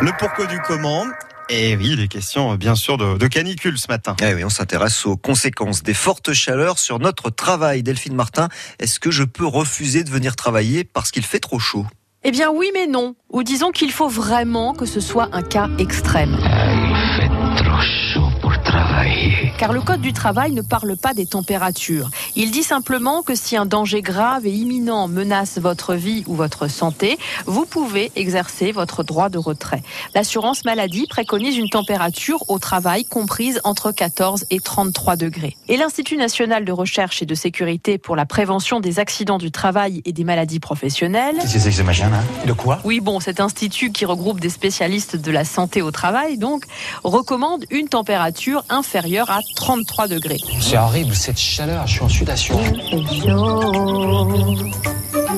Le pourquoi du comment. Et oui, les questions, bien sûr, de, de canicule ce matin. Eh oui, on s'intéresse aux conséquences des fortes chaleurs sur notre travail. Delphine Martin, est-ce que je peux refuser de venir travailler parce qu'il fait trop chaud? Eh bien oui mais non. Ou disons qu'il faut vraiment que ce soit un cas extrême. Il fait trop chaud Car le Code du travail ne parle pas des températures. Il dit simplement que si un danger grave et imminent menace votre vie ou votre santé, vous pouvez exercer votre droit de retrait. L'assurance maladie préconise une température au travail comprise entre 14 et 33 degrés. Et l'Institut national de recherche et de sécurité pour la prévention des accidents du travail et des maladies professionnelles c'est que ce machin là De quoi? Oui, bon, cet institut qui regroupe des spécialistes de la santé au travail, donc, recommande une température inférieure à 33 degrés. C'est horrible cette chaleur, je suis en sudation.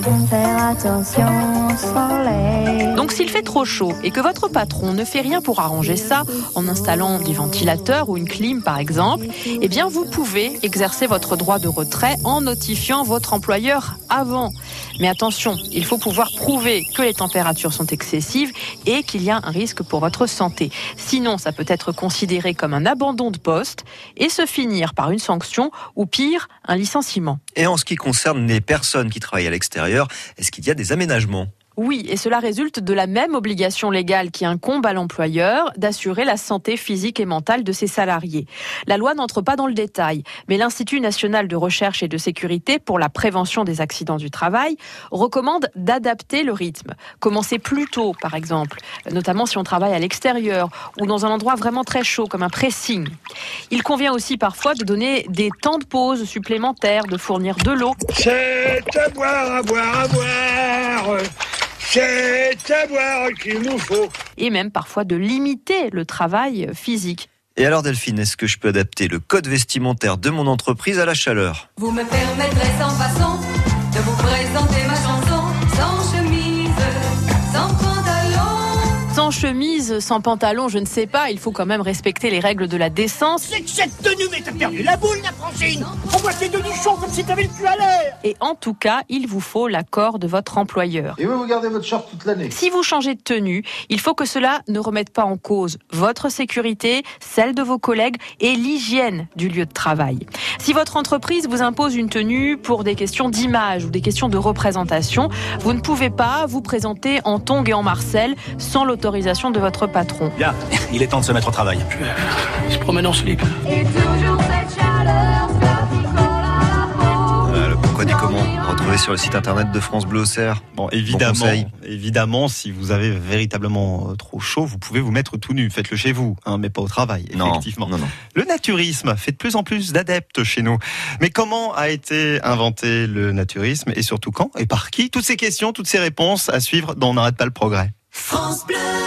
Faire attention soleil. Donc, s'il fait trop chaud et que votre patron ne fait rien pour arranger ça, en installant des ventilateurs ou une clim par exemple, eh bien, vous pouvez exercer votre droit de retrait en notifiant votre employeur avant. Mais attention, il faut pouvoir prouver que les températures sont excessives et qu'il y a un risque pour votre santé. Sinon, ça peut être considéré comme un abandon de poste et se finir par une sanction ou pire, un licenciement. Et en ce qui concerne les personnes qui travaillent à l'extérieur, est-ce qu'il y a des aménagements? Oui, et cela résulte de la même obligation légale qui incombe à l'employeur d'assurer la santé physique et mentale de ses salariés. La loi n'entre pas dans le détail, mais l'Institut national de recherche et de sécurité pour la prévention des accidents du travail recommande d'adapter le rythme. Commencer plus tôt, par exemple, notamment si on travaille à l'extérieur ou dans un endroit vraiment très chaud, comme un pressing. Il convient aussi parfois de donner des temps de pause supplémentaires, de fournir de l'eau. C'est à boire, à boire, à boire. C'est à boire qu'il nous faut. et même parfois de limiter le travail physique. Et alors Delphine, est-ce que je peux adapter le code vestimentaire de mon entreprise à la chaleur? Vous me permettrez sans façon de vous présenter ma chanson sans Sans chemise, sans pantalon, je ne sais pas, il faut quand même respecter les règles de la décence. C'est que cette tenue, mais t'as perdu la boule, la Francine. On voit tes deux nichons comme si t'avais le cul à l'air. Et en tout cas, il vous faut l'accord de votre employeur. Et vous, vous gardez votre short toute l'année Si vous changez de tenue, il faut que cela ne remette pas en cause votre sécurité, celle de vos collègues et l'hygiène du lieu de travail. Si votre entreprise vous impose une tenue pour des questions d'image ou des questions de représentation, vous ne pouvez pas vous présenter en tongs et en marcel sans l'autorisation de votre patron. Bien, il est temps de se mettre au travail. Il se promène en slip. Et toujours cette chaleur. Voilà, Le pourquoi du comment Retrouvez sur le site internet de France Bleu Auxerre. Bon, évidemment, évidemment, si vous avez véritablement euh, trop chaud, vous pouvez vous mettre tout nu. Faites-le chez vous, hein, mais pas au travail, Non, effectivement. non, non. Le naturisme fait de plus en plus d'adeptes chez nous. Mais comment a été inventé le naturisme et surtout quand et par qui Toutes ces questions, toutes ces réponses à suivre dans On n'arrête pas le progrès. France Bleu.